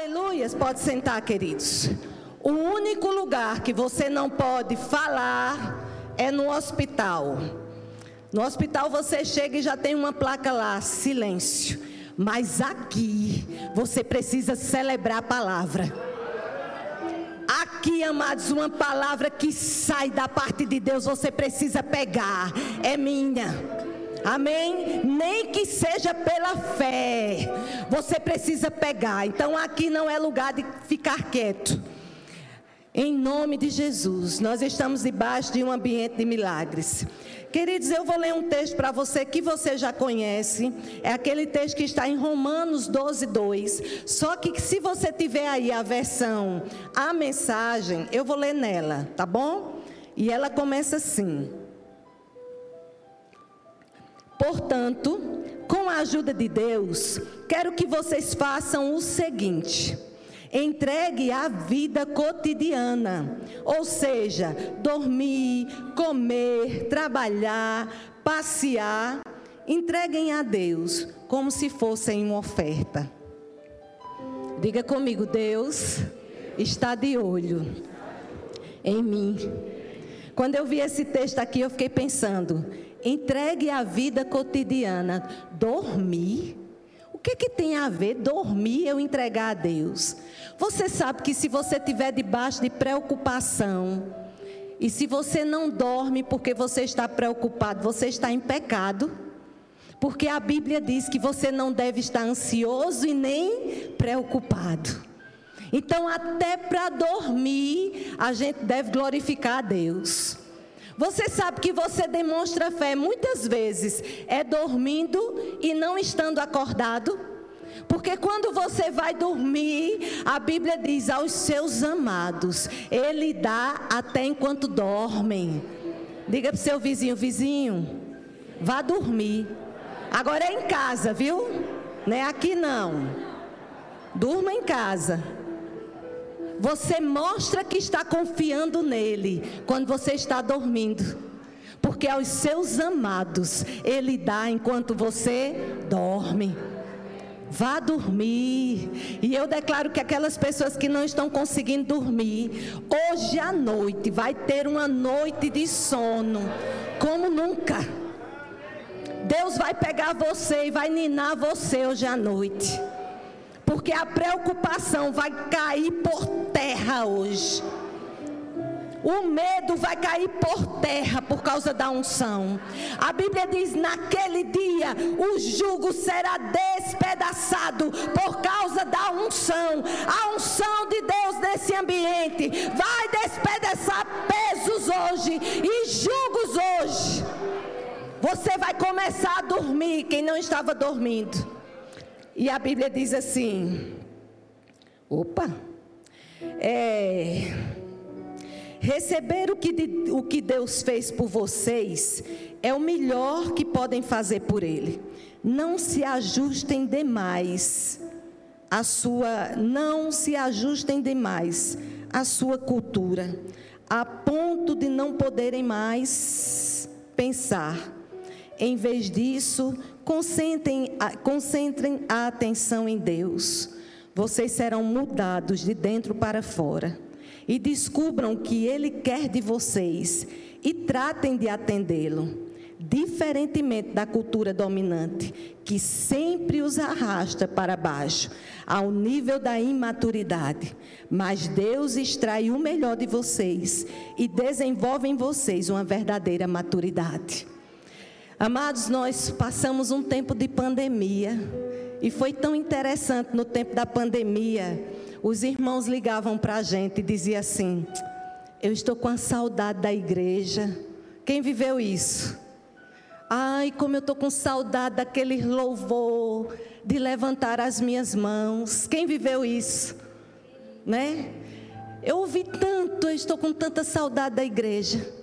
Aleluias, pode sentar, queridos. O único lugar que você não pode falar é no hospital. No hospital você chega e já tem uma placa lá, silêncio. Mas aqui você precisa celebrar a palavra. Aqui, amados, uma palavra que sai da parte de Deus, você precisa pegar. É minha. Amém? Nem que seja pela fé. Você precisa pegar. Então aqui não é lugar de ficar quieto. Em nome de Jesus, nós estamos debaixo de um ambiente de milagres. Queridos, eu vou ler um texto para você que você já conhece. É aquele texto que está em Romanos 12, 2. Só que se você tiver aí a versão, a mensagem, eu vou ler nela, tá bom? E ela começa assim. Portanto, com a ajuda de Deus, quero que vocês façam o seguinte: entregue a vida cotidiana, ou seja, dormir, comer, trabalhar, passear, entreguem a Deus como se fossem uma oferta. Diga comigo, Deus está de olho em mim. Quando eu vi esse texto aqui, eu fiquei pensando, Entregue a vida cotidiana. Dormir? O que, que tem a ver dormir eu entregar a Deus? Você sabe que se você estiver debaixo de preocupação, e se você não dorme porque você está preocupado, você está em pecado. Porque a Bíblia diz que você não deve estar ansioso e nem preocupado. Então, até para dormir, a gente deve glorificar a Deus. Você sabe que você demonstra fé muitas vezes é dormindo e não estando acordado? Porque quando você vai dormir, a Bíblia diz aos seus amados, Ele dá até enquanto dormem. Diga para o seu vizinho, vizinho, vá dormir. Agora é em casa, viu? Não é aqui não. Durma em casa. Você mostra que está confiando nele quando você está dormindo. Porque aos seus amados ele dá enquanto você dorme. Vá dormir. E eu declaro que aquelas pessoas que não estão conseguindo dormir, hoje à noite vai ter uma noite de sono, como nunca. Deus vai pegar você e vai ninar você hoje à noite porque a preocupação vai cair por terra hoje. O medo vai cair por terra por causa da unção. A Bíblia diz: naquele dia o jugo será despedaçado por causa da unção. A unção de Deus nesse ambiente vai despedaçar pesos hoje e jugos hoje. Você vai começar a dormir, quem não estava dormindo. E a Bíblia diz assim: opa, é, receber o que, o que Deus fez por vocês é o melhor que podem fazer por Ele. Não se ajustem demais a sua, não se ajustem demais à sua cultura, a ponto de não poderem mais pensar. Em vez disso, Concentrem, concentrem a atenção em Deus. Vocês serão mudados de dentro para fora. E descubram o que Ele quer de vocês. E tratem de atendê-lo. Diferentemente da cultura dominante, que sempre os arrasta para baixo, ao nível da imaturidade. Mas Deus extrai o melhor de vocês e desenvolve em vocês uma verdadeira maturidade. Amados, nós passamos um tempo de pandemia e foi tão interessante no tempo da pandemia. Os irmãos ligavam para a gente e diziam assim: Eu estou com a saudade da igreja. Quem viveu isso? Ai, como eu estou com saudade daquele louvor, de levantar as minhas mãos. Quem viveu isso? Né? Eu ouvi tanto, eu estou com tanta saudade da igreja.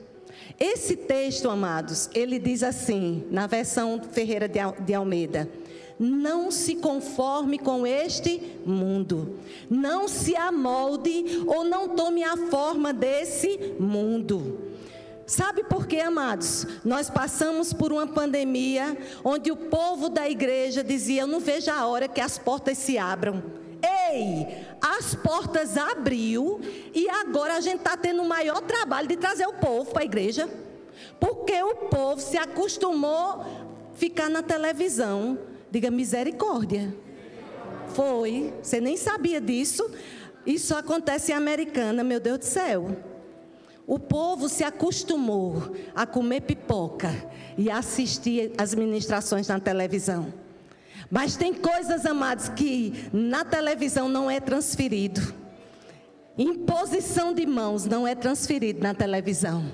Esse texto, amados, ele diz assim, na versão Ferreira de Almeida: Não se conforme com este mundo, não se amolde ou não tome a forma desse mundo. Sabe por quê, amados? Nós passamos por uma pandemia onde o povo da igreja dizia: Eu não vejo a hora que as portas se abram. Ei, as portas abriu e agora a gente está tendo o maior trabalho de trazer o povo para a igreja. Porque o povo se acostumou a ficar na televisão. Diga misericórdia. Foi. Você nem sabia disso. Isso acontece em Americana, meu Deus do céu. O povo se acostumou a comer pipoca e assistir as ministrações na televisão. Mas tem coisas, amados, que na televisão não é transferido. Imposição de mãos não é transferido na televisão.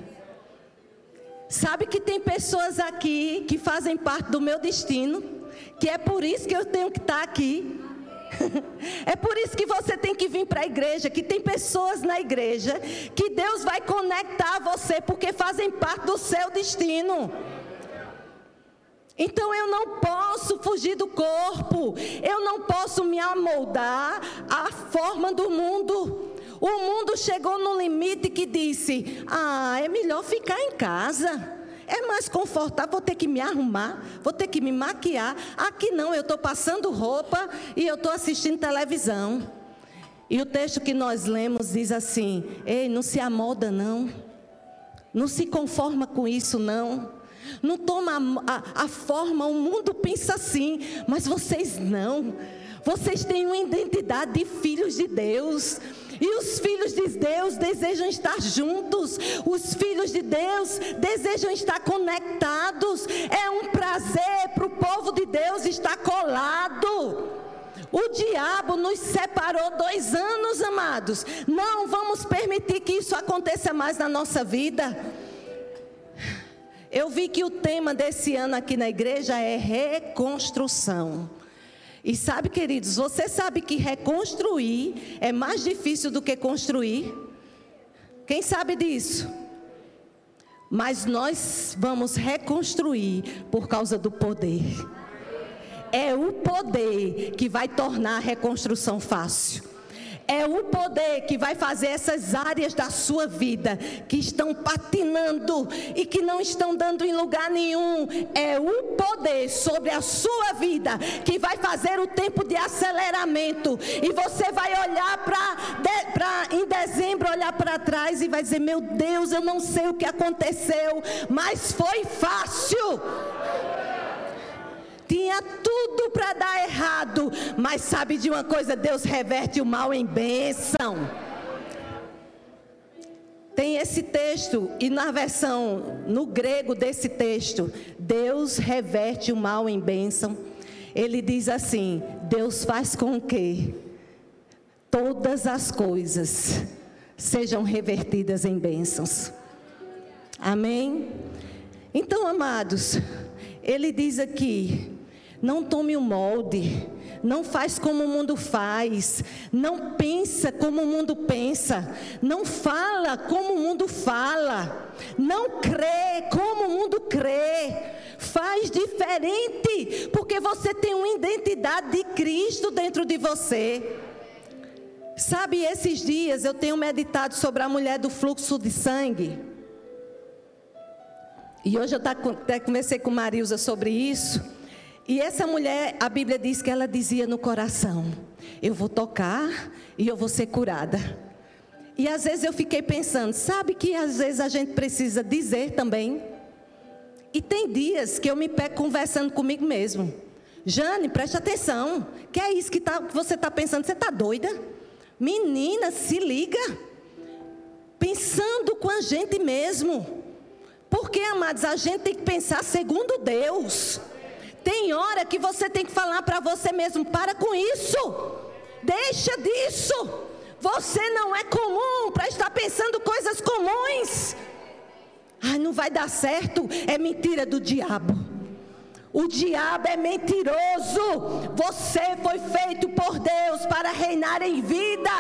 Sabe que tem pessoas aqui que fazem parte do meu destino, que é por isso que eu tenho que estar aqui. É por isso que você tem que vir para a igreja, que tem pessoas na igreja que Deus vai conectar você porque fazem parte do seu destino. Então eu não posso fugir do corpo, eu não posso me amoldar à forma do mundo. O mundo chegou no limite que disse: ah, é melhor ficar em casa. É mais confortável, vou ter que me arrumar, vou ter que me maquiar. Aqui não, eu estou passando roupa e eu estou assistindo televisão. E o texto que nós lemos diz assim: Ei, não se amolda, não. Não se conforma com isso, não. Não toma a, a, forma, o mundo pensa assim, mas vocês não. Vocês têm uma identidade de filhos de Deus. E os filhos de Deus desejam estar juntos. Os filhos de Deus desejam estar conectados. É um prazer para o povo de Deus estar colado. O diabo nos separou dois anos, amados. Não vamos permitir que isso aconteça mais na nossa vida. Eu vi que o tema desse ano aqui na igreja é reconstrução. E sabe, queridos, você sabe que reconstruir é mais difícil do que construir? Quem sabe disso? Mas nós vamos reconstruir por causa do poder. É o poder que vai tornar a reconstrução fácil. É o poder que vai fazer essas áreas da sua vida que estão patinando e que não estão dando em lugar nenhum. É o poder sobre a sua vida que vai fazer o tempo de aceleramento. E você vai olhar para em dezembro, olhar para trás e vai dizer: Meu Deus, eu não sei o que aconteceu, mas foi fácil. Tinha tudo para dar errado, mas sabe de uma coisa? Deus reverte o mal em bênção. Tem esse texto, e na versão, no grego desse texto, Deus reverte o mal em bênção. Ele diz assim: Deus faz com que todas as coisas sejam revertidas em bênçãos. Amém? Então, amados, ele diz aqui: não tome o molde. Não faz como o mundo faz. Não pensa como o mundo pensa. Não fala como o mundo fala. Não crê como o mundo crê. Faz diferente, porque você tem uma identidade de Cristo dentro de você. Sabe, esses dias eu tenho meditado sobre a mulher do fluxo de sangue. E hoje eu até comecei com Marilza sobre isso. E essa mulher, a Bíblia diz que ela dizia no coração: Eu vou tocar e eu vou ser curada. E às vezes eu fiquei pensando, sabe que às vezes a gente precisa dizer também. E tem dias que eu me pego conversando comigo mesmo. Jane, preste atenção. Que é isso que, tá, que você está pensando? Você está doida? Menina, se liga. Pensando com a gente mesmo. Porque, amados, a gente tem que pensar segundo Deus. Tem hora que você tem que falar para você mesmo: para com isso, deixa disso. Você não é comum para estar pensando coisas comuns. Ai, não vai dar certo. É mentira do diabo. O diabo é mentiroso. Você foi feito por Deus para reinar em vida.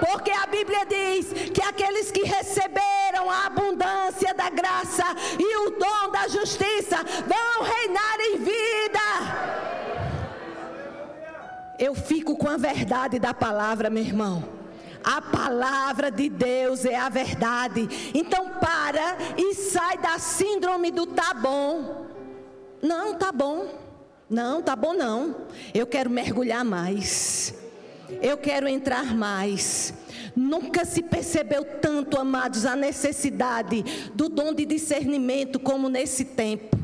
Porque a Bíblia diz que aqueles que receberam a abundância da graça e o dom da justiça vão reinar em vida. Eu fico com a verdade da palavra, meu irmão. A palavra de Deus é a verdade. Então para e sai da síndrome do tá bom. Não, tá bom. Não, tá bom não. Eu quero mergulhar mais. Eu quero entrar mais. Nunca se percebeu tanto, amados, a necessidade do dom de discernimento como nesse tempo.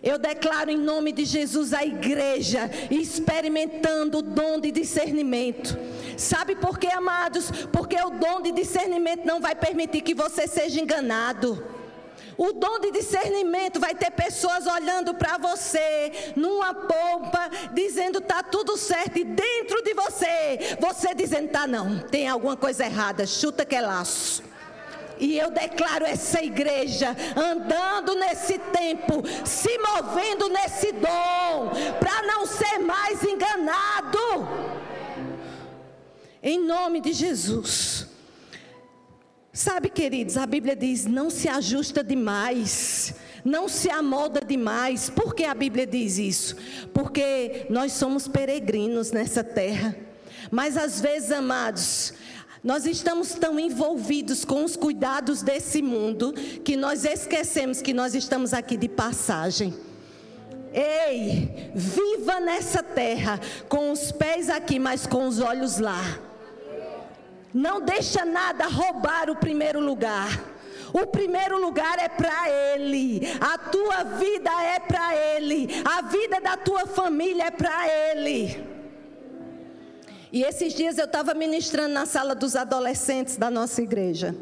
Eu declaro em nome de Jesus a igreja experimentando o dom de discernimento. Sabe por quê, amados? Porque o dom de discernimento não vai permitir que você seja enganado. O dom de discernimento vai ter pessoas olhando para você numa pompa, dizendo tá tudo certo, e dentro de você, você dizendo tá não, tem alguma coisa errada, chuta que é laço. E eu declaro essa igreja andando nesse tempo, se movendo nesse dom, para não ser mais enganado. Em nome de Jesus. Sabe, queridos, a Bíblia diz: não se ajusta demais, não se amolda demais. Por que a Bíblia diz isso? Porque nós somos peregrinos nessa terra. Mas às vezes, amados, nós estamos tão envolvidos com os cuidados desse mundo que nós esquecemos que nós estamos aqui de passagem. Ei, viva nessa terra com os pés aqui, mas com os olhos lá. Não deixa nada roubar o primeiro lugar. O primeiro lugar é para Ele, a tua vida é para Ele, a vida da tua família é para Ele. E esses dias eu estava ministrando na sala dos adolescentes da nossa igreja.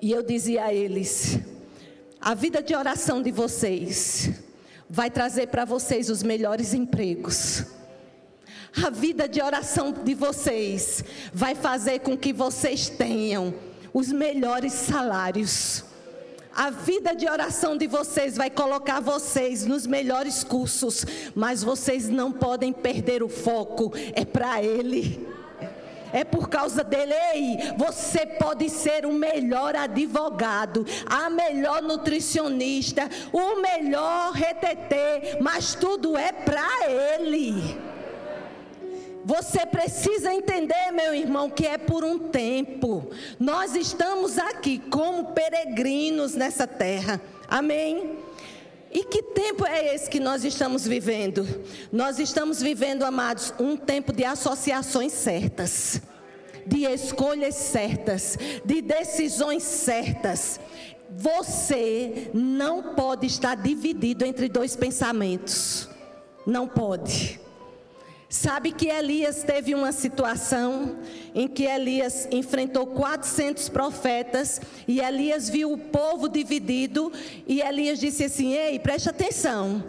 E eu dizia a eles: a vida de oração de vocês vai trazer para vocês os melhores empregos. A vida de oração de vocês vai fazer com que vocês tenham os melhores salários. A vida de oração de vocês vai colocar vocês nos melhores cursos, mas vocês não podem perder o foco, é para Ele. É por causa dele, ei, você pode ser o melhor advogado, a melhor nutricionista, o melhor retetê, mas tudo é para ele. Você precisa entender, meu irmão, que é por um tempo. Nós estamos aqui como peregrinos nessa terra. Amém? E que tempo é esse que nós estamos vivendo? Nós estamos vivendo, amados, um tempo de associações certas, de escolhas certas, de decisões certas. Você não pode estar dividido entre dois pensamentos. Não pode. Sabe que Elias teve uma situação em que Elias enfrentou 400 profetas e Elias viu o povo dividido e Elias disse assim: Ei, preste atenção.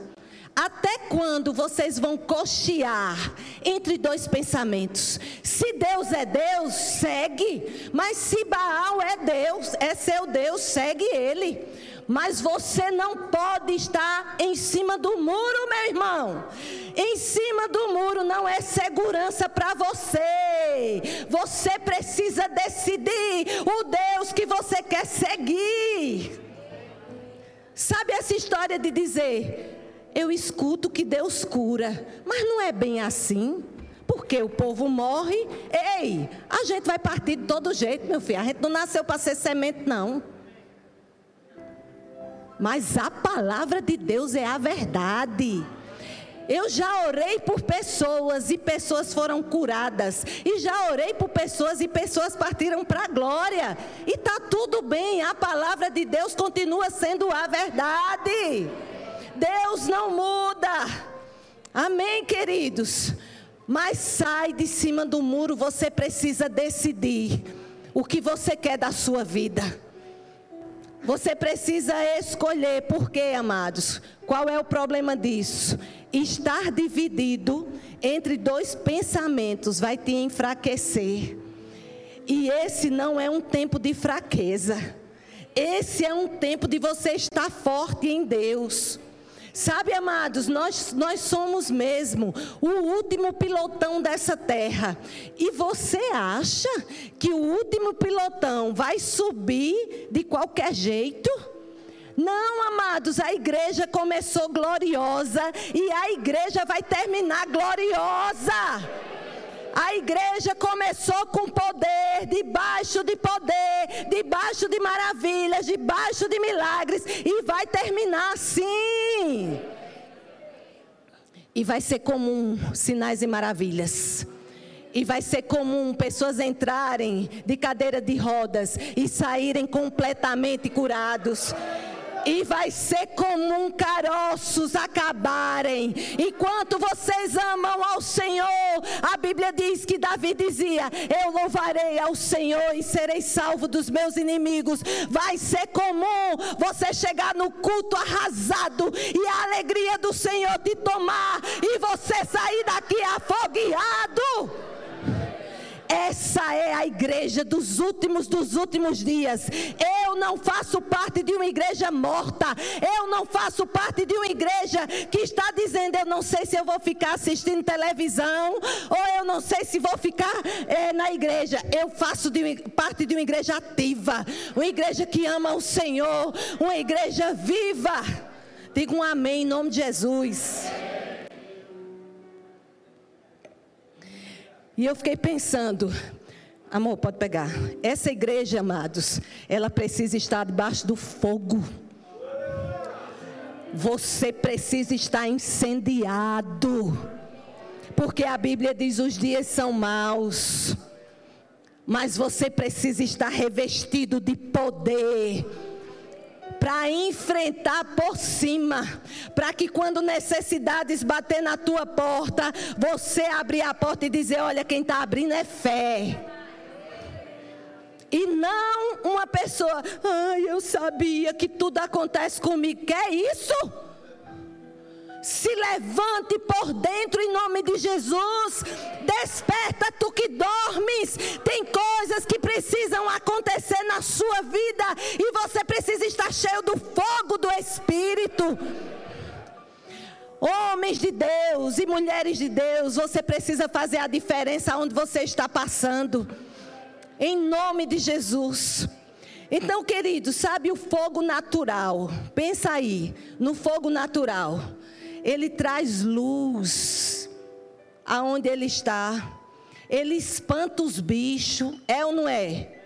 Até quando vocês vão cochear entre dois pensamentos? Se Deus é Deus, segue. Mas se Baal é Deus, é seu Deus, segue ele. Mas você não pode estar em cima do muro, meu irmão. Em cima do muro não é segurança para você. Você precisa decidir o Deus que você quer seguir. Sabe essa história de dizer, eu escuto que Deus cura, mas não é bem assim. Porque o povo morre, ei, a gente vai partir de todo jeito, meu filho. A gente não nasceu para ser semente, não. Mas a palavra de Deus é a verdade. Eu já orei por pessoas e pessoas foram curadas. E já orei por pessoas e pessoas partiram para a glória. E está tudo bem, a palavra de Deus continua sendo a verdade. Deus não muda. Amém, queridos? Mas sai de cima do muro, você precisa decidir o que você quer da sua vida. Você precisa escolher, por quê, amados? Qual é o problema disso? Estar dividido entre dois pensamentos vai te enfraquecer. E esse não é um tempo de fraqueza. Esse é um tempo de você estar forte em Deus. Sabe, amados, nós, nós somos mesmo o último pilotão dessa terra. E você acha que o último pilotão vai subir de qualquer jeito? Não, amados, a igreja começou gloriosa e a igreja vai terminar gloriosa. A igreja começou com poder, debaixo de poder, debaixo de maravilhas, debaixo de milagres e vai terminar assim. E vai ser comum sinais e maravilhas. E vai ser comum pessoas entrarem de cadeira de rodas e saírem completamente curados. E vai ser comum caroços acabarem. Enquanto vocês amam ao Senhor, a Bíblia diz que Davi dizia: Eu louvarei ao Senhor e serei salvo dos meus inimigos. Vai ser comum você chegar no culto arrasado e a alegria do Senhor te tomar e você sair daqui afogueado. Essa é a igreja dos últimos dos últimos dias. Eu não faço parte de uma igreja morta. Eu não faço parte de uma igreja que está dizendo: eu não sei se eu vou ficar assistindo televisão ou eu não sei se vou ficar é, na igreja. Eu faço de, parte de uma igreja ativa, uma igreja que ama o Senhor, uma igreja viva. Diga um amém em nome de Jesus. E eu fiquei pensando, amor, pode pegar. Essa igreja, amados, ela precisa estar debaixo do fogo. Você precisa estar incendiado. Porque a Bíblia diz: os dias são maus. Mas você precisa estar revestido de poder para enfrentar por cima, para que quando necessidades bater na tua porta, você abrir a porta e dizer: Olha, quem está abrindo é fé. E não uma pessoa, ai, eu sabia que tudo acontece comigo. Que é isso? Se levante por dentro em nome de Jesus. Desperta tu que dormes. Tem coisas que precisam acontecer na sua vida e você precisa estar cheio do fogo do Espírito. Homens de Deus e mulheres de Deus, você precisa fazer a diferença onde você está passando. Em nome de Jesus. Então, querido, sabe o fogo natural? Pensa aí, no fogo natural ele traz luz aonde ele está. Ele espanta os bichos, é ou não é?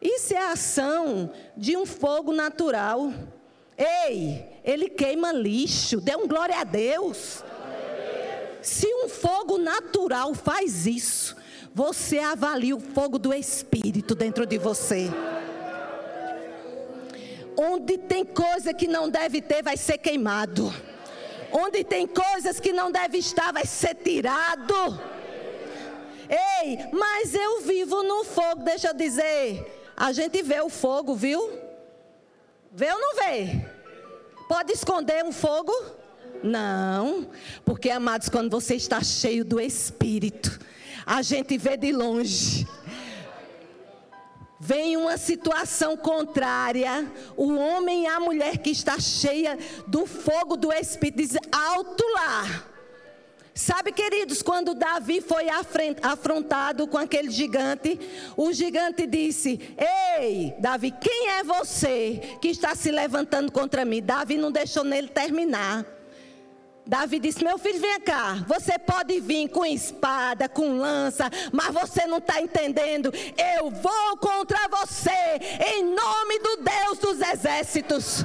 Isso é a ação de um fogo natural. Ei, ele queima lixo, dê um glória a Deus. Se um fogo natural faz isso, você avalia o fogo do Espírito dentro de você. Onde tem coisa que não deve ter, vai ser queimado. Onde tem coisas que não deve estar, vai ser tirado. Ei, mas eu vivo no fogo, deixa eu dizer. A gente vê o fogo, viu? Vê ou não vê? Pode esconder um fogo? Não, porque amados, quando você está cheio do Espírito, a gente vê de longe vem uma situação contrária, o homem e a mulher que está cheia do fogo do Espírito diz: alto lá. Sabe, queridos, quando Davi foi afrontado com aquele gigante, o gigante disse: Ei, Davi, quem é você que está se levantando contra mim? Davi não deixou nele terminar. Davi disse: Meu filho, vem cá. Você pode vir com espada, com lança, mas você não está entendendo. Eu vou contra você, em nome do Deus dos exércitos.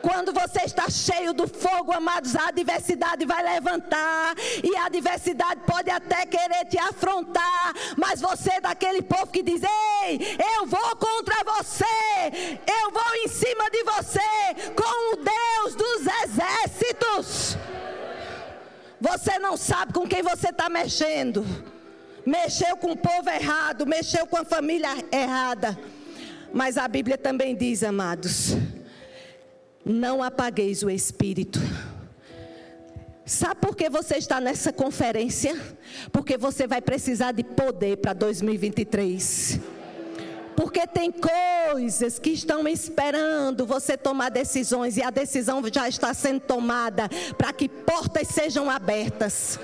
Quando você está cheio do fogo, amados, a adversidade vai levantar. E a adversidade pode até querer te afrontar. Mas você é daquele povo que diz: Ei, eu vou contra você. Eu vou em cima de você com o Deus dos exércitos. Você não sabe com quem você está mexendo. Mexeu com o povo errado, mexeu com a família errada. Mas a Bíblia também diz, amados, não apagueis o espírito. Sabe por que você está nessa conferência? Porque você vai precisar de poder para 2023. Porque tem coisas que estão esperando você tomar decisões e a decisão já está sendo tomada para que portas sejam abertas,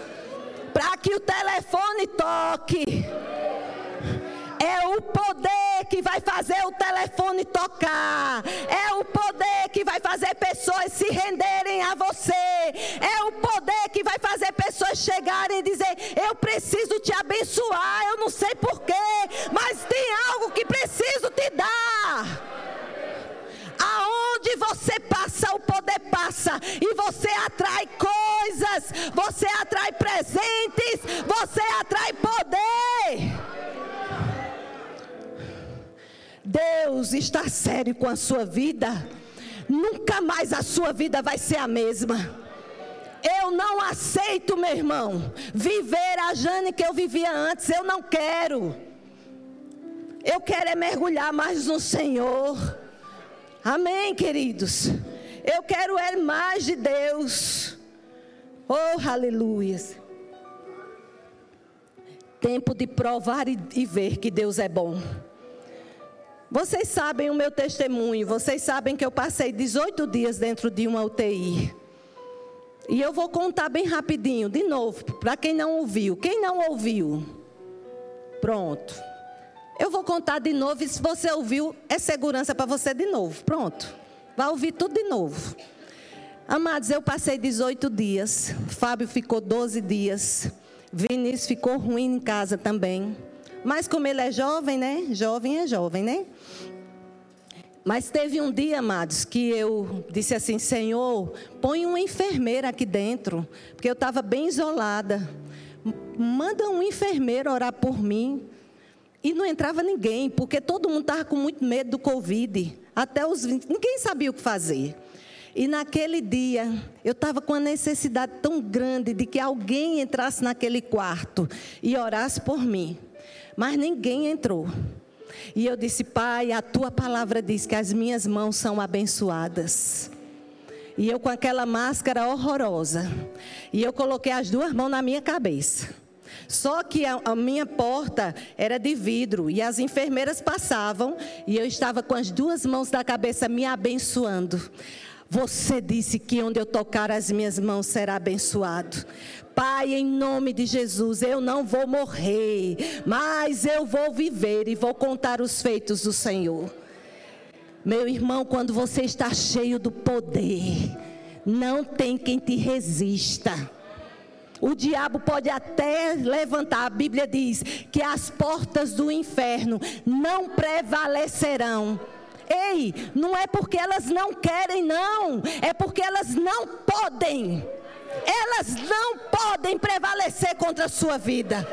para que o telefone toque é o poder que vai fazer o telefone tocar. É o poder que vai fazer pessoas se renderem a você. É o poder que vai fazer pessoas chegarem e dizer: Eu preciso te abençoar. Eu não sei porquê, mas tem algo que preciso te dar. Aonde você passa o poder passa e você atrai coisas, você atrai presentes, você atrai poder. Deus está sério com a sua vida. Nunca mais a sua vida vai ser a mesma. Eu não aceito, meu irmão, viver a Jane que eu vivia antes. Eu não quero. Eu quero é mergulhar mais no Senhor. Amém, queridos. Eu quero é mais de Deus. Oh, aleluia. Tempo de provar e, ver que Deus é bom. Vocês sabem o meu testemunho, vocês sabem que eu passei 18 dias dentro de uma UTI. E eu vou contar bem rapidinho, de novo, para quem não ouviu. Quem não ouviu? Pronto. Eu vou contar de novo e se você ouviu, é segurança para você de novo. Pronto. Vai ouvir tudo de novo. Amados, eu passei 18 dias. Fábio ficou 12 dias. Vinícius ficou ruim em casa também. Mas como ele é jovem, né? Jovem é jovem, né? Mas teve um dia, amados, que eu disse assim: Senhor, põe uma enfermeira aqui dentro, porque eu estava bem isolada. Manda um enfermeiro orar por mim. E não entrava ninguém, porque todo mundo estava com muito medo do Covid. Até os 20, ninguém sabia o que fazer. E naquele dia, eu estava com uma necessidade tão grande de que alguém entrasse naquele quarto e orasse por mim. Mas ninguém entrou. E eu disse, Pai, a tua palavra diz que as minhas mãos são abençoadas. E eu com aquela máscara horrorosa. E eu coloquei as duas mãos na minha cabeça. Só que a, a, minha porta era de vidro e as enfermeiras passavam e eu estava com as duas mãos da cabeça me abençoando. Você disse que onde eu tocar as minhas mãos será abençoado. Pai, em nome de Jesus, eu não vou morrer, mas eu vou viver e vou contar os feitos do Senhor. Meu irmão, quando você está cheio do poder, não tem quem te resista. O diabo pode até levantar, a Bíblia diz que as portas do inferno não prevalecerão. Ei, não é porque elas não querem, não, é porque elas não podem elas não podem prevalecer contra a sua vida.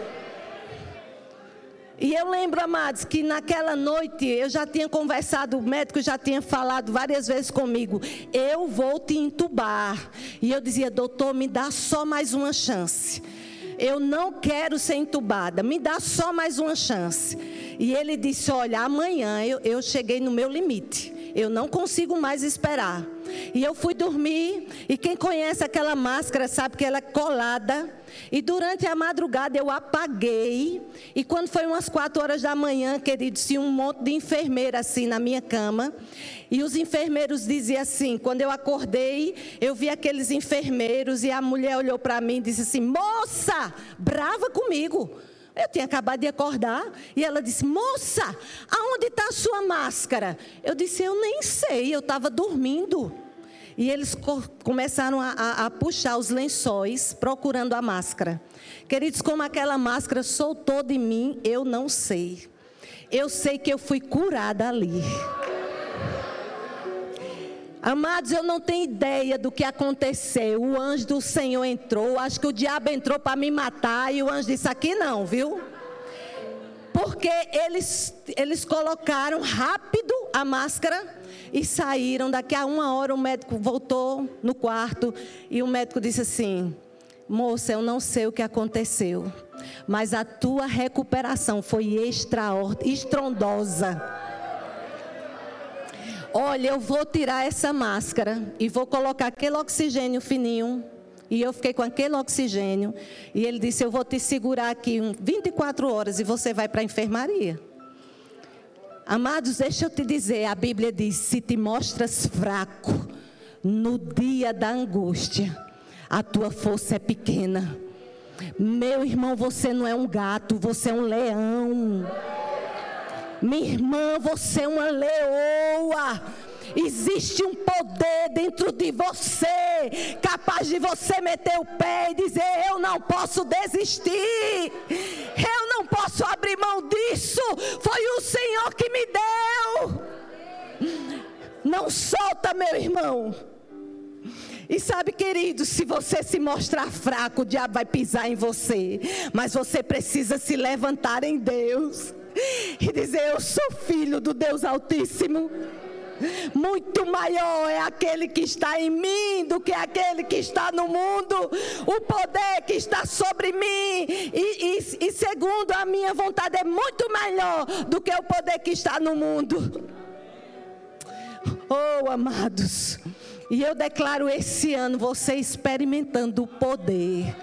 E eu lembro, amados, que naquela noite eu já tinha conversado, o médico já tinha falado várias vezes comigo: eu vou te entubar. E eu dizia, doutor, me dá só mais uma chance. Eu não quero ser entubada, me dá só mais uma chance. E ele disse: Olha, amanhã eu, eu cheguei no meu limite. Eu não consigo mais esperar. E eu fui dormir, e quem conhece aquela máscara sabe que ela é colada. E durante a madrugada eu apaguei. E quando foi umas quatro horas da manhã, queridos, tinha um monte de enfermeira assim na minha cama. E os enfermeiros diziam assim: quando eu acordei, eu vi aqueles enfermeiros e a mulher olhou para mim e disse assim: moça, brava comigo. Eu tinha acabado de acordar e ela disse: Moça, aonde está a sua máscara? Eu disse: Eu nem sei, eu estava dormindo. E eles começaram a, a, a, puxar os lençóis procurando a máscara. Queridos, como aquela máscara soltou de mim, eu não sei. Eu sei que eu fui curada ali. Amados, eu não tenho ideia do que aconteceu. O anjo do Senhor entrou. Acho que o diabo entrou para me matar. E o anjo disse: Aqui não, viu? Porque eles, eles colocaram rápido a máscara e saíram. Daqui a uma hora o médico voltou no quarto. E o médico disse assim: Moça, eu não sei o que aconteceu. Mas a tua recuperação foi extraordinária, estrondosa. Olha, eu vou tirar essa máscara e vou colocar aquele oxigênio fininho. E eu fiquei com aquele oxigênio. E ele disse: Eu vou te segurar aqui 24 horas e você vai para a enfermaria. Amados, deixa eu te dizer: a Bíblia diz: Se te mostras fraco no dia da angústia, a tua força é pequena. Meu irmão, você não é um gato, você é um leão. Minha irmã, você é uma leoa. Existe um poder dentro de você, capaz de você meter o pé e dizer: Eu não posso desistir, eu não posso abrir mão disso. Foi o Senhor que me deu. Não solta, meu irmão. E sabe, querido, se você se mostrar fraco, o diabo vai pisar em você. Mas você precisa se levantar em Deus e dizer: Eu sou filho do Deus Altíssimo. Muito maior é aquele que está em mim do que aquele que está no mundo. O poder que está sobre mim, e, e, e segundo a minha vontade, é muito maior do que o poder que está no mundo. Oh, amados, e eu declaro esse ano você experimentando o poder,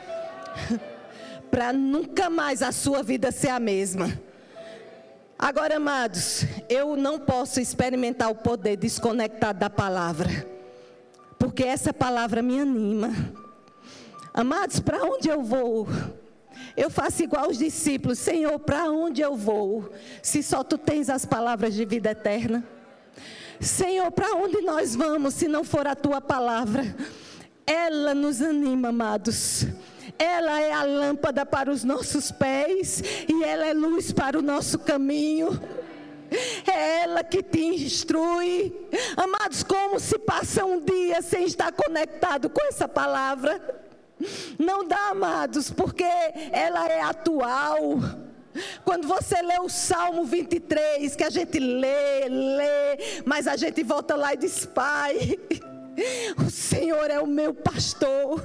para nunca mais a sua vida ser a mesma. Agora, amados, eu não posso experimentar o poder desconectado da palavra, porque essa palavra me anima. Amados, para onde eu vou? Eu faço igual os discípulos, Senhor, para onde eu vou? Se só tu tens as palavras de vida eterna. Senhor, para onde nós vamos se não for a tua palavra? Ela nos anima, amados. Ela é a lâmpada para os nossos pés e ela é luz para o nosso caminho. É ela que te instrui. Amados, como se passa um dia sem estar conectado com essa palavra? Não dá, amados, porque ela é atual. Quando você lê o Salmo 23, que a gente lê, lê, mas a gente volta lá e diz: Pai, o Senhor é o meu pastor.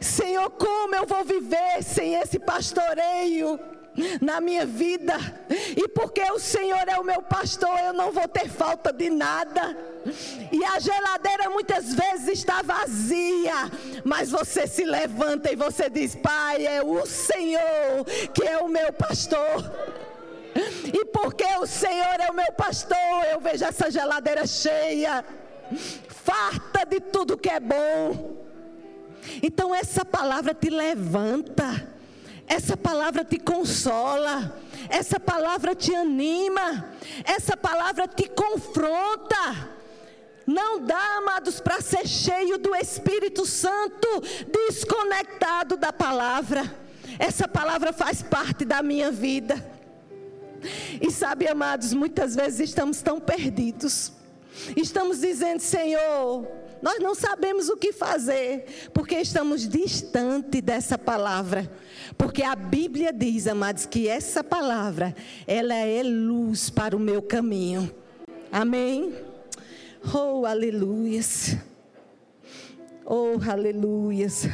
Senhor, como eu vou viver sem esse pastoreio? na minha vida, e porque o Senhor é o meu pastor, eu não vou ter falta de nada. E a geladeira muitas vezes está vazia, mas você se levanta e você diz: Pai, é o Senhor que é o meu pastor. E porque o Senhor é o meu pastor, eu vejo essa geladeira cheia, farta de tudo que é bom. Então essa palavra te levanta, essa palavra te consola, essa palavra te anima, essa palavra te confronta. Não dá, amados, para ser cheio do Espírito Santo, desconectado da palavra. Essa palavra faz parte da minha vida. E sabe, amados, muitas vezes estamos tão perdidos. Estamos dizendo, Senhor, nós não sabemos o que fazer, porque estamos distante dessa palavra. Porque a Bíblia diz, amados, que essa palavra, ela é luz para o meu caminho. Amém? Oh, aleluias. Oh, aleluias.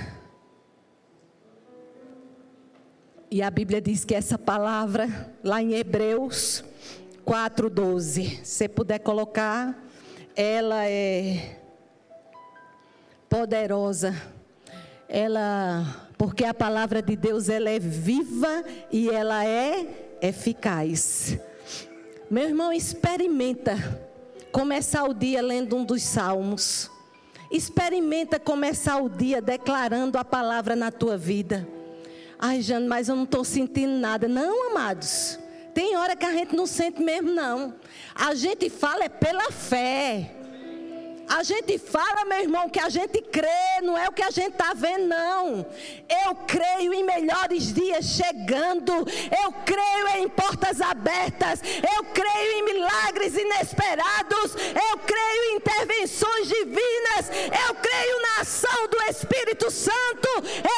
E a Bíblia diz que essa palavra, lá em Hebreus 4,12, se puder colocar, ela é poderosa. Ela, porque a palavra de Deus ela é viva e ela é eficaz. Meu irmão, experimenta começar o dia lendo um dos salmos. Experimenta começar o dia declarando a palavra na tua vida. Ai, Jane, mas eu não estou sentindo nada. Não, amados. Tem hora que a gente não sente mesmo, não. A gente fala é pela fé. A gente fala, meu irmão, que a gente crê, não é o que a gente está vendo, não. Eu creio em melhores dias chegando. Eu creio em portas abertas. Eu creio em milagres inesperados. Eu creio em intervenções divinas. Eu creio na ação do Espírito Santo.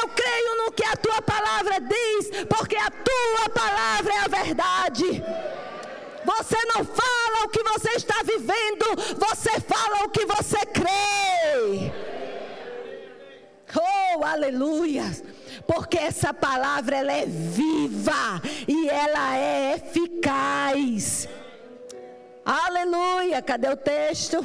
Eu creio no que a tua palavra diz, porque a tua palavra é a verdade. Você não fala o que você está vivendo, você fala o que você crê. Oh, aleluia! Porque essa palavra ela é viva e ela é eficaz. Aleluia! Cadê o texto?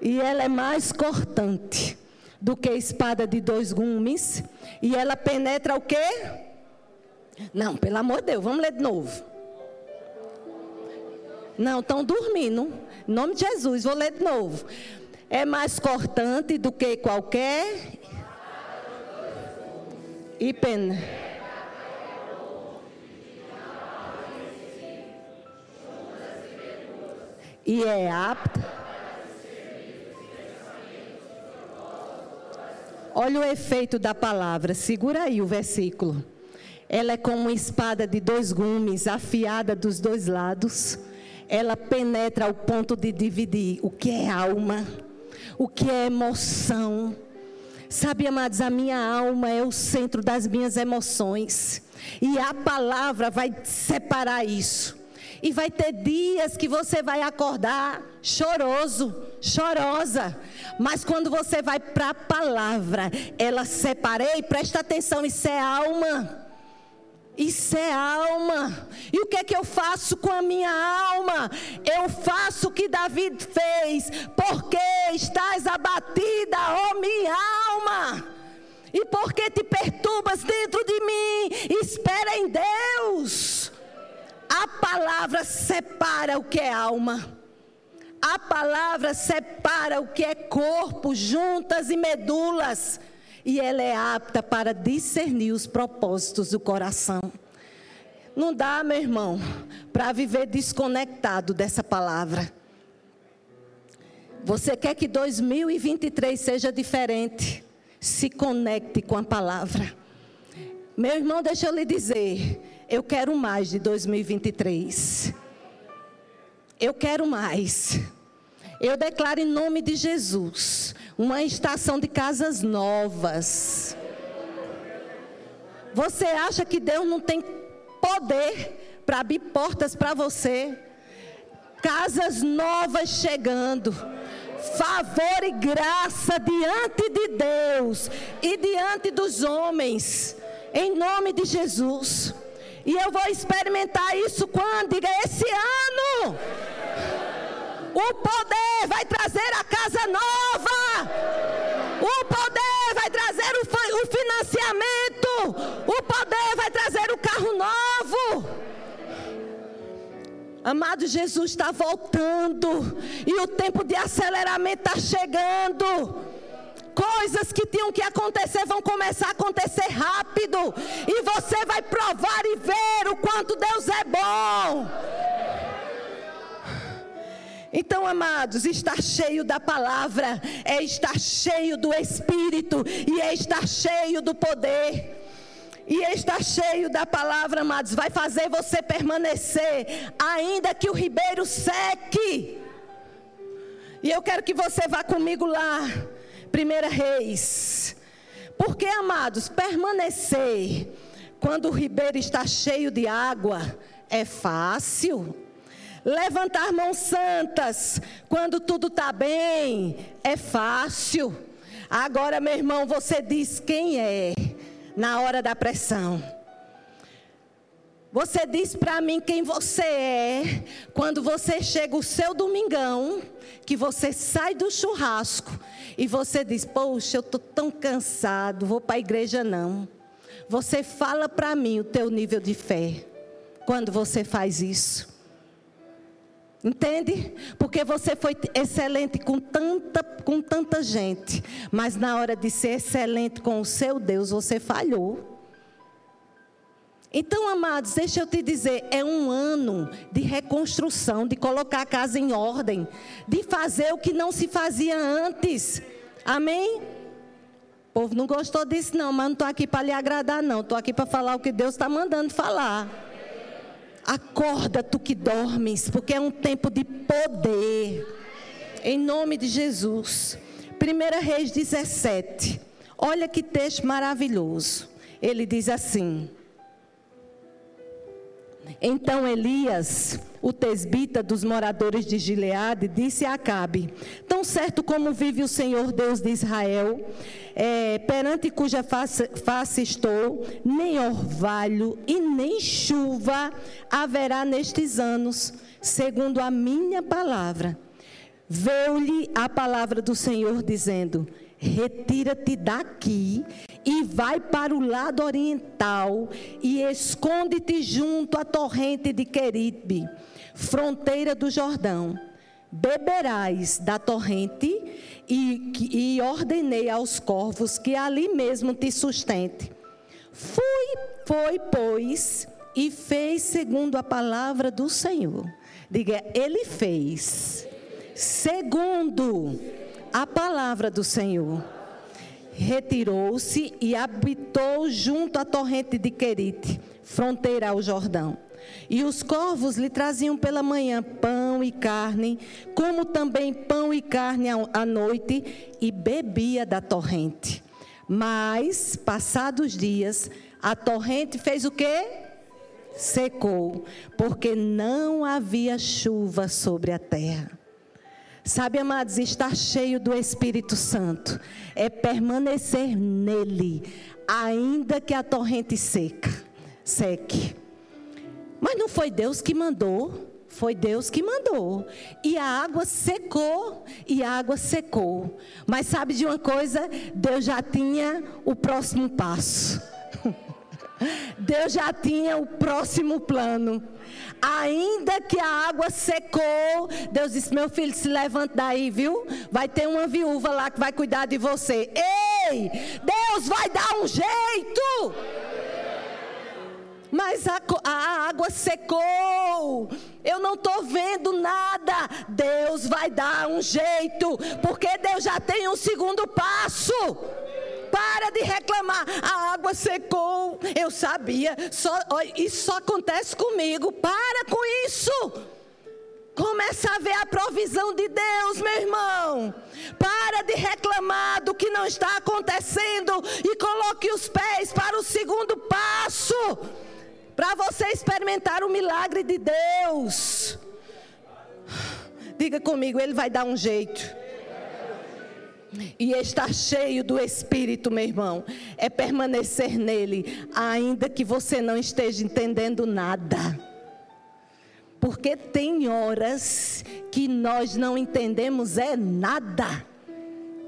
E ela é mais cortante do que espada de dois gumes. E ela penetra o quê? Não, pelo amor de Deus, vamos ler de novo. Não, estão dormindo. Em nome de Jesus, vou ler de novo. É mais cortante do que qualquer. E pena. E é apta. Olha o efeito da palavra. Segura aí o versículo. Ela é como uma espada de dois gumes, afiada dos dois lados ela penetra ao ponto de dividir o que é alma, o que é emoção. Sabe, amados, a minha alma é o centro das minhas emoções. E a palavra vai separar isso. E vai ter dias que você vai acordar choroso, chorosa. Mas quando você vai para a palavra, ela separei, presta atenção, isso é alma. Isso é alma. E o que é que eu faço com a minha alma? Eu faço o que Davi fez, porque estás abatida, ó minha alma. E porque te perturbas dentro de mim? Espera em Deus. A palavra separa o que é alma. A palavra separa o que é corpo, juntas e medulas e ela é apta para discernir os propósitos do coração. Não dá, meu irmão, para viver desconectado dessa palavra. Você quer que 2023 seja diferente? Se conecte com a palavra. Meu irmão, deixa eu lhe dizer, eu quero mais de 2023. Eu quero mais. Eu declaro em nome de Jesus uma estação de casas novas. Você acha que Deus não tem poder para abrir portas para você? Casas novas chegando. Favor e graça diante de Deus e diante dos homens. Em nome de Jesus. E eu vou experimentar isso quando? Diga esse ano. O poder vai trazer a casa nova. O poder vai trazer o, financiamento. O poder vai trazer o carro novo. Amado, Jesus está voltando. E o tempo de aceleramento está chegando. Coisas que tinham que acontecer vão começar a acontecer rápido. E você vai provar e ver o quanto Deus é bom. Então, amados, estar cheio da palavra é estar cheio do Espírito e é estar cheio do poder. E estar cheio da palavra, amados, vai fazer você permanecer, ainda que o ribeiro seque. E eu quero que você vá comigo lá, Primeira Reis. Porque, amados, permanecer quando o ribeiro está cheio de água é fácil. Levantar mãos santas quando tudo está bem é fácil. Agora, meu irmão, você diz quem é na hora da pressão. Você diz para mim quem você é quando você chega o seu domingão, que você sai do churrasco e você diz: Poxa, eu estou tão cansado, vou para a igreja não. Você fala para mim o teu nível de fé quando você faz isso. Entende? Porque você foi excelente com tanta, com tanta gente, mas na hora de ser excelente com o seu Deus, você falhou. Então, amados, deixa eu te dizer, é um ano de reconstrução, de colocar a casa em ordem, de fazer o que não se fazia antes. Amém? O povo não gostou disso, não, mas não estou aqui para lhe agradar, não. Estou aqui para falar o que Deus está mandando falar. Acorda tu que dormes, porque é um tempo de poder. Em nome de Jesus. 1 Reis 17. Olha que texto maravilhoso. Ele diz assim: então Elias, o tesbita dos moradores de Gileade, disse a Acabe: Tão certo como vive o Senhor Deus de Israel, é, perante cuja face, face estou, nem orvalho e nem chuva haverá nestes anos, segundo a minha palavra. Veio-lhe a palavra do Senhor dizendo: Retira-te daqui e vai para o lado oriental e esconde-te junto à torrente de Queribe, fronteira do Jordão. Beberás da torrente e, e ordenei aos corvos que ali mesmo te sustente. Fui, foi, pois, e fez segundo a palavra do Senhor. Diga, ele fez segundo a palavra do Senhor retirou-se e habitou junto à torrente de Querite, fronteira ao Jordão. E os corvos lhe traziam pela manhã pão e carne, como também pão e carne à noite, e bebia da torrente. Mas, passados dias, a torrente fez o quê? Secou, porque não havia chuva sobre a terra. Sabe, amados, estar cheio do Espírito Santo é permanecer nele, ainda que a torrente seca, seque. Mas não foi Deus que mandou, foi Deus que mandou. E a água secou, e a água secou. Mas sabe de uma coisa? Deus já tinha o próximo passo. Deus já tinha o próximo plano. Ainda que a água secou, Deus disse: Meu filho, se levanta daí, viu? Vai ter uma viúva lá que vai cuidar de você. Ei, Deus vai dar um jeito mas a, a água secou. Eu não estou vendo nada. Deus vai dar um jeito, porque Deus já tem um segundo passo. Para de reclamar. A água secou. Eu sabia. Só, isso só acontece comigo. Para com isso. Começa a ver a provisão de Deus, meu irmão. Para de reclamar do que não está acontecendo e coloque os pés para o segundo passo para você experimentar o milagre de Deus. Diga comigo, Ele vai dar um jeito. E estar cheio do Espírito, meu irmão, é permanecer nele, ainda que você não esteja entendendo nada. Porque tem horas que nós não entendemos é nada.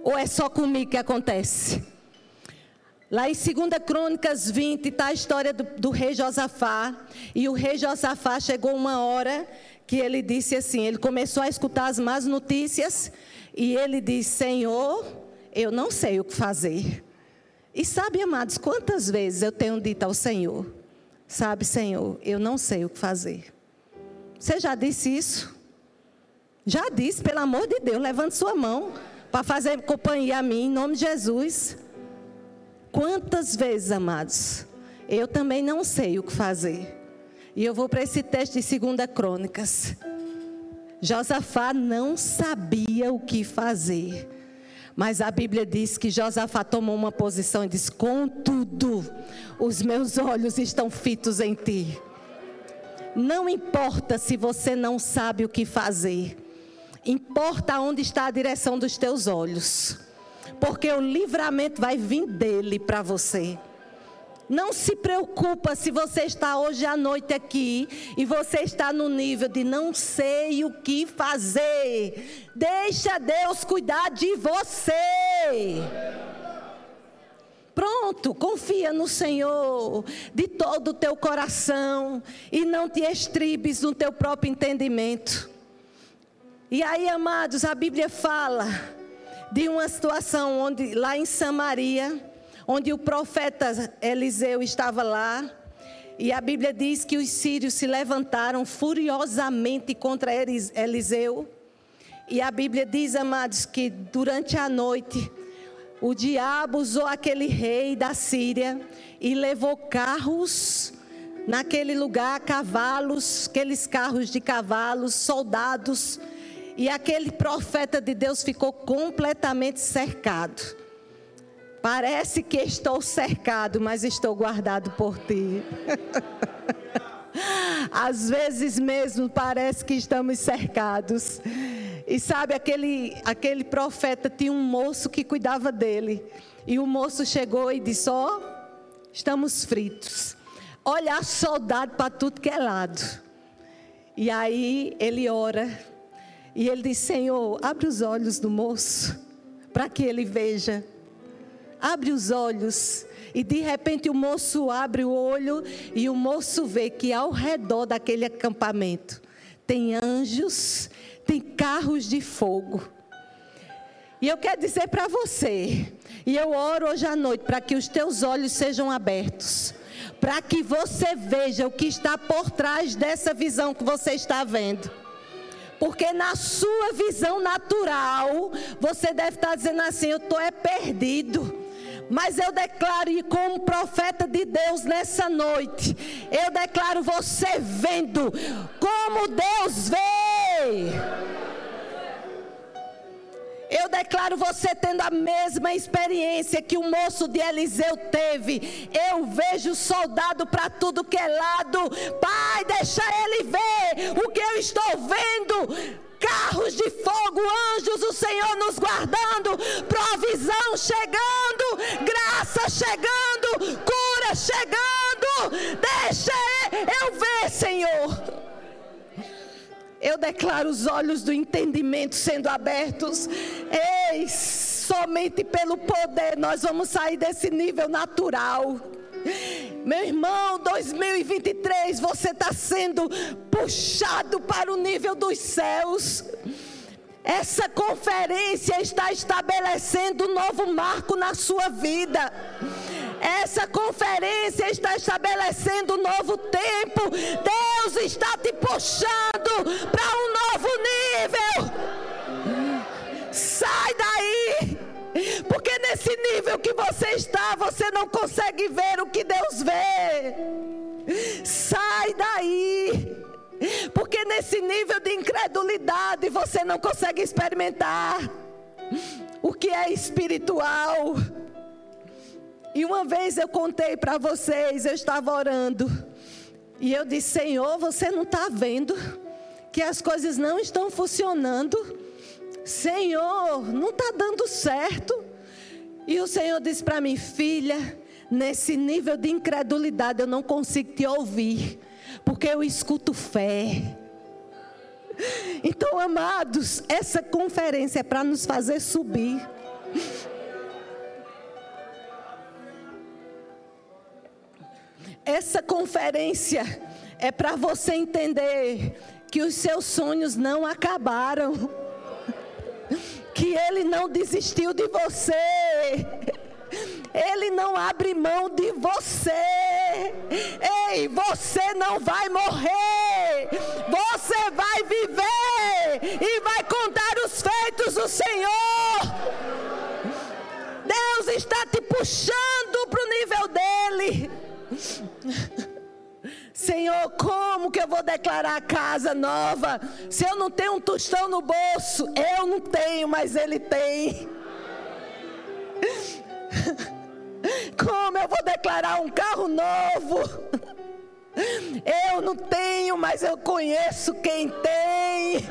Ou é só comigo que acontece? Lá em 2 Crônicas 20 está a história do, do, rei Josafá. E o rei Josafá chegou uma hora que ele disse assim: ele começou a escutar as más notícias. E ele disse: Senhor, eu não sei o que fazer. E sabe, amados, quantas vezes eu tenho dito ao Senhor: Sabe, Senhor, eu não sei o que fazer. Você já disse isso? Já disse, pelo amor de Deus, levante sua mão para fazer companhia a mim, em nome de Jesus. Quantas vezes, amados, eu também não sei o que fazer. E eu vou para esse texto de 2 Crônicas. Josafá não sabia o que fazer. Mas a Bíblia diz que Josafá tomou uma posição e disse: Contudo, os meus olhos estão fitos em ti. Não importa se você não sabe o que fazer, importa onde está a direção dos teus olhos porque o livramento vai vir dele para você. Não se preocupa se você está hoje à noite aqui e você está no nível de não sei o que fazer. Deixa Deus cuidar de você. Pronto, confia no Senhor de todo o teu coração e não te estribes no teu próprio entendimento. E aí, amados, a Bíblia fala de uma situação onde lá em Samaria, onde o profeta Eliseu estava lá, e a Bíblia diz que os sírios se levantaram furiosamente contra Eliseu. E a Bíblia diz, amados, que durante a noite o diabo usou aquele rei da Síria e levou carros naquele lugar, cavalos, aqueles carros de cavalos, soldados e aquele profeta de Deus ficou completamente cercado. Parece que estou cercado, mas estou guardado por ti. Às vezes mesmo parece que estamos cercados. E sabe, aquele, aquele profeta tinha um moço que cuidava dele. E o moço chegou e disse: Ó, oh, estamos fritos. Olha, soldado para tudo que é lado. E aí ele ora e ele diz: Senhor, abre os olhos do moço, para que ele veja. Abre os olhos. E de repente o moço abre o olho e o moço vê que ao redor daquele acampamento tem anjos, tem carros de fogo. E eu quero dizer para você, e eu oro hoje à noite para que os teus olhos sejam abertos, para que você veja o que está por trás dessa visão que você está vendo. Porque na sua visão natural, você deve estar dizendo assim: eu estou é perdido. Mas eu declaro, e como profeta de Deus nessa noite, eu declaro você vendo como Deus vê. Eu declaro você tendo a mesma experiência que o moço de Eliseu teve. Eu vejo soldado para tudo que é lado. Pai, deixa ele ver o que eu estou vendo carros de fogo, anjos, o Senhor nos guardando, provisão chegando, graça chegando, cura chegando. Deixa eu ver, Senhor. Eu declaro os olhos do entendimento sendo abertos. Ei, somente pelo poder nós vamos sair desse nível natural. Meu irmão, 2023, você está sendo puxado para o nível dos céus. Essa conferência está estabelecendo um novo marco na sua vida. Essa conferência está estabelecendo um novo tempo. Deus está te puxando para um novo nível. Sai daí. Porque nesse nível que você está, você não consegue ver o que Deus vê. Sai daí. Porque nesse nível de incredulidade você não consegue experimentar o que é espiritual. E uma vez eu contei para vocês, eu estava orando. E eu disse: Senhor, você não está vendo que as coisas não estão funcionando? Senhor, não está dando certo. E o Senhor disse para mim: Filha, nesse nível de incredulidade eu não consigo te ouvir, porque eu escuto fé. Então, amados, essa conferência é para nos fazer subir. Essa conferência é para você entender que os seus sonhos não acabaram, que Ele não desistiu de você. Ele não abre mão de você. Ei, você não vai morrer. Você vai viver e vai contar os feitos do Senhor. Deus está te puxando Senhor, como que eu vou declarar casa nova? Se eu não tenho um tostão no bolso, eu não tenho, mas Ele tem. Como eu vou declarar um carro novo? Eu não tenho, mas eu conheço quem tem.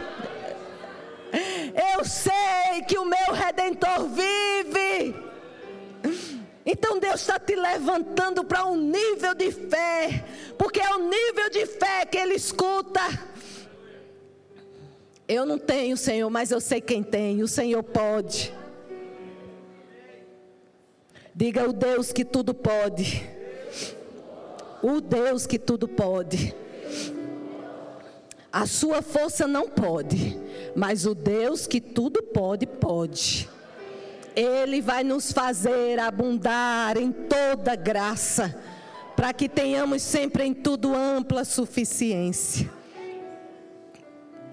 Eu sei que o meu redentor vive. Então Deus está te levantando para um nível de fé, porque é o nível de fé que Ele escuta. Eu não tenho, Senhor, mas eu sei quem tem, o Senhor pode. Diga o Deus que tudo pode. O Deus que tudo pode. A sua força não pode, mas o Deus que tudo pode, pode. Ele vai nos fazer abundar em toda graça, para que tenhamos sempre em tudo ampla suficiência.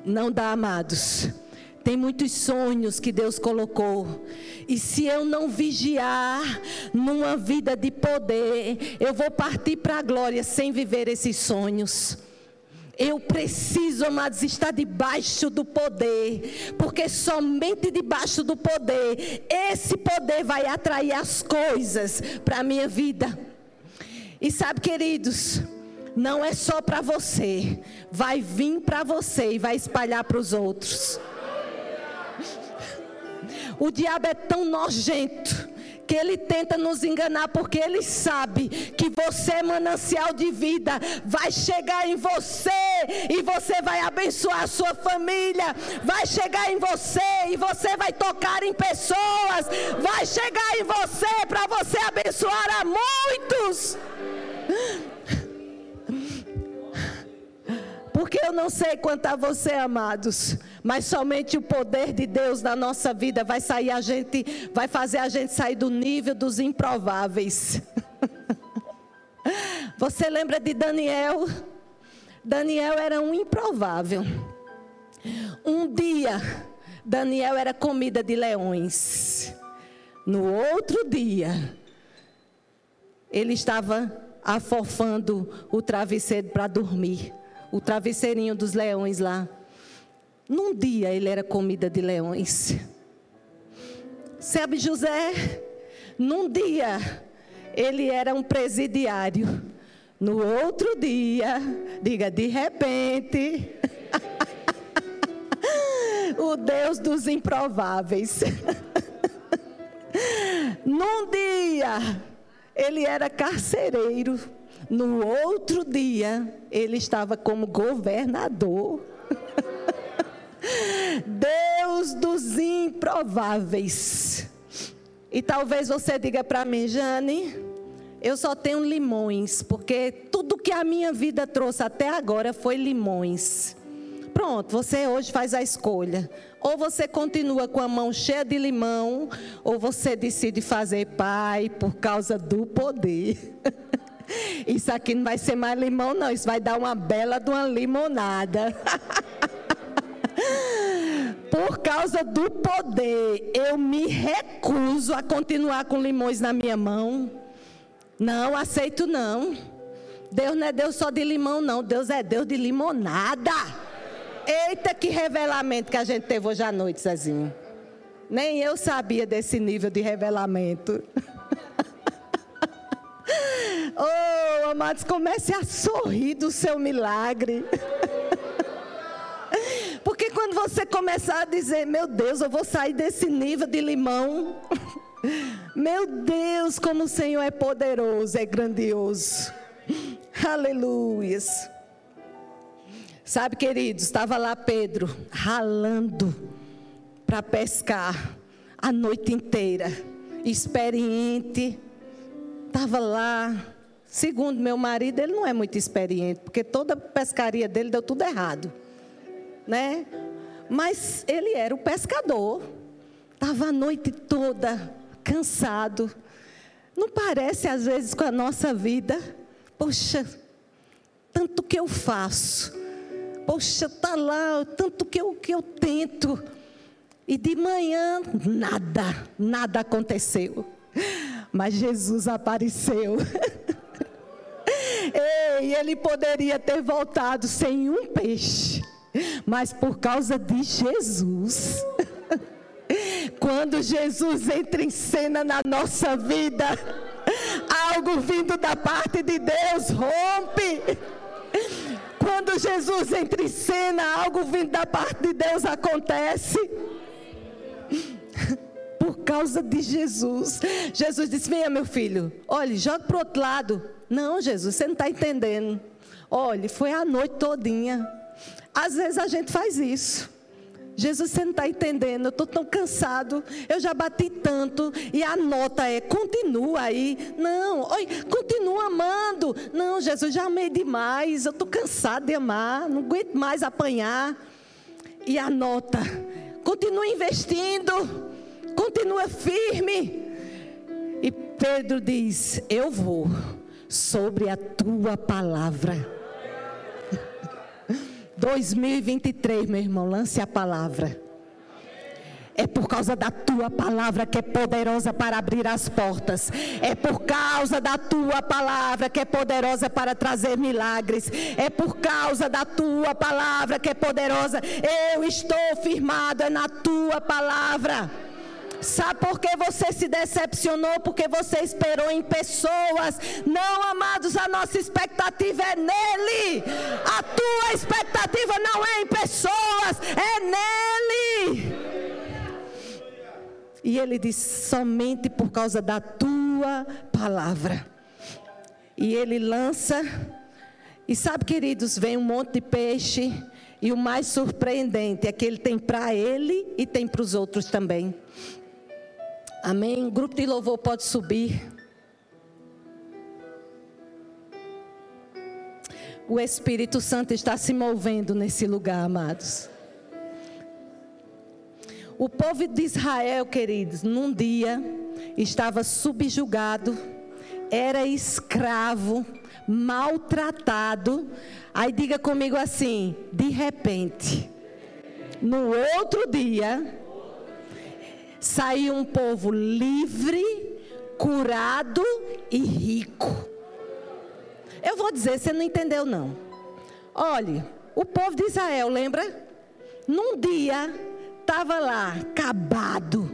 Não dá, amados. Tem muitos sonhos que Deus colocou. E se eu não vigiar numa vida de poder, eu vou partir para a glória sem viver esses sonhos. Eu preciso, amados, estar debaixo do poder, porque somente debaixo do poder, esse poder vai atrair as coisas para a minha vida. E sabe, queridos, não é só para você, vai vir para você e vai espalhar para os outros. O diabo é tão nojento que ele tenta nos enganar porque ele sabe que você manancial de vida, vai chegar em você e você vai abençoar a sua família, vai chegar em você e você vai tocar em pessoas, vai chegar em você para você abençoar a muitos. Porque eu não sei quanto a você, amados, mas somente o poder de Deus na nossa vida vai sair a gente, vai fazer a gente sair do nível dos improváveis. Você lembra de Daniel? Daniel era um improvável. Um dia, Daniel era comida de leões. No outro dia, ele estava afofando o travesseiro para dormir. O travesseirinho dos leões lá. Num dia ele era comida de leões. Sabe, José? Num dia ele era um presidiário. No outro dia, diga de repente, o Deus dos improváveis. Num dia, ele era carcereiro. No outro dia, ele estava como governador. Deus dos improváveis. E talvez você diga para mim, Jane, eu só tenho limões, porque tudo que a minha vida trouxe até agora foi limões. Pronto, você hoje faz a escolha. Ou você continua com a mão cheia de limão, ou você decide fazer pai por causa do poder. Isso aqui não vai ser mais limão, não. Isso vai dar uma bela de uma limonada. Por causa do poder, eu me recuso a continuar com limões na minha mão. Não aceito não. Deus não é Deus só de limão, não. Deus é Deus de limonada. Eita, que revelamento que a gente teve hoje à noite, Zezinho. Nem eu sabia desse nível de revelamento. oh, amados, comece a sorrir do seu milagre. Quando você começar a dizer, meu Deus, eu vou sair desse nível de limão. Meu Deus, como o Senhor é poderoso, é grandioso. Aleluias. Sabe, queridos, estava lá Pedro ralando para pescar a noite inteira, experiente. Estava lá. Segundo meu marido, ele não é muito experiente, porque toda a pescaria dele deu tudo errado né? Mas ele era o pescador. Estava a noite toda cansado. Não parece às vezes com a nossa vida? Poxa, tanto que eu faço. Poxa, tá lá, tanto que eu, que eu tento. E de manhã, nada, nada aconteceu. Mas Jesus apareceu. Ei, ele poderia ter voltado sem um peixe mas por causa de Jesus. Quando Jesus entra em cena na nossa vida, algo vindo da parte de Deus rompe. Quando Jesus entra em cena, algo vindo da parte de Deus acontece. Por causa de Jesus. Jesus disse: Venha, meu filho, olhe, joga para o outro lado. Não, Jesus, você não está entendendo. Olhe, foi a noite todinha. Às vezes a gente faz isso. Jesus, você não está entendendo, eu estou tão cansado, eu já bati tanto, e a nota é, continua aí. Não, oi, continua amando. Não, Jesus, já amei demais, eu estou cansado de amar, não aguento mais apanhar. E a nota, continua investindo, continua firme. E Pedro diz: Eu vou sobre a tua palavra. 2023, meu irmão, lance a palavra. É por causa da tua palavra que é poderosa para abrir as portas. É por causa da tua palavra que é poderosa para trazer milagres. É por causa da tua palavra que é poderosa. Eu estou firmada na tua palavra. Sabe por que você se decepcionou? Porque você esperou em pessoas. Não, amados, a nossa expectativa é nele. A tua expectativa não é em pessoas, é nele. E ele diz: somente por causa da tua palavra. E ele lança. E sabe, queridos, vem um monte de peixe. E o mais surpreendente é que ele tem para ele e tem para os outros também. Amém? Grupo de louvor pode subir. O Espírito Santo está se movendo nesse lugar, amados. O povo de Israel, queridos, num dia estava subjugado, era escravo, maltratado. Aí diga comigo assim: de repente, no outro dia, saiu um povo livre, curado e rico. Eu vou dizer, você não entendeu não. Olhe, o povo de Israel, lembra? Num dia estava lá, acabado,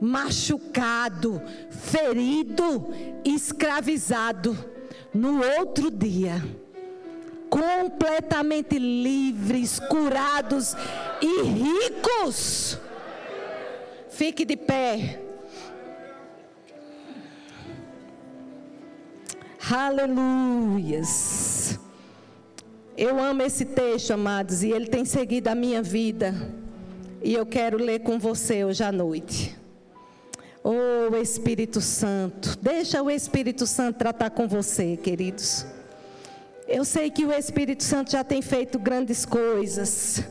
machucado, ferido, escravizado. No outro dia, completamente livres, curados e ricos. Fique de pé. Aleluias. Eu amo esse texto, amados, e ele tem seguido a minha vida. E eu quero ler com você hoje à noite. Oh, Espírito Santo, deixa o Espírito Santo tratar com você, queridos. Eu sei que o Espírito Santo já tem feito grandes coisas,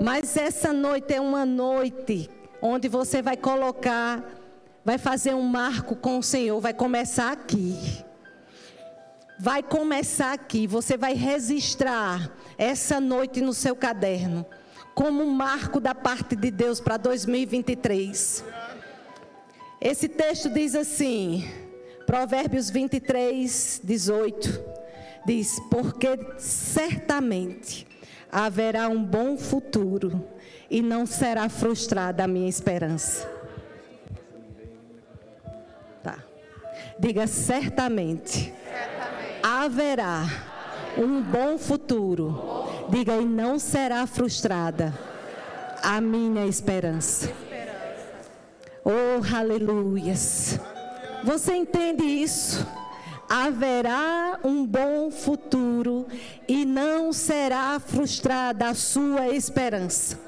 mas essa noite é uma noite onde você vai colocar, vai fazer um marco com o Senhor, vai começar aqui. Vai começar aqui, você vai registrar essa noite no seu caderno, como um marco da parte de Deus para 2023. Esse texto diz assim, Provérbios 23, 18 diz: Porque certamente haverá um bom futuro e não será frustrada a minha esperança. Tá. Diga certamente, certamente. haverá um bom futuro. Diga e não será frustrada a minha esperança. Oh, aleluias. Você entende isso? haverá um bom futuro e não será frustrada a sua esperança.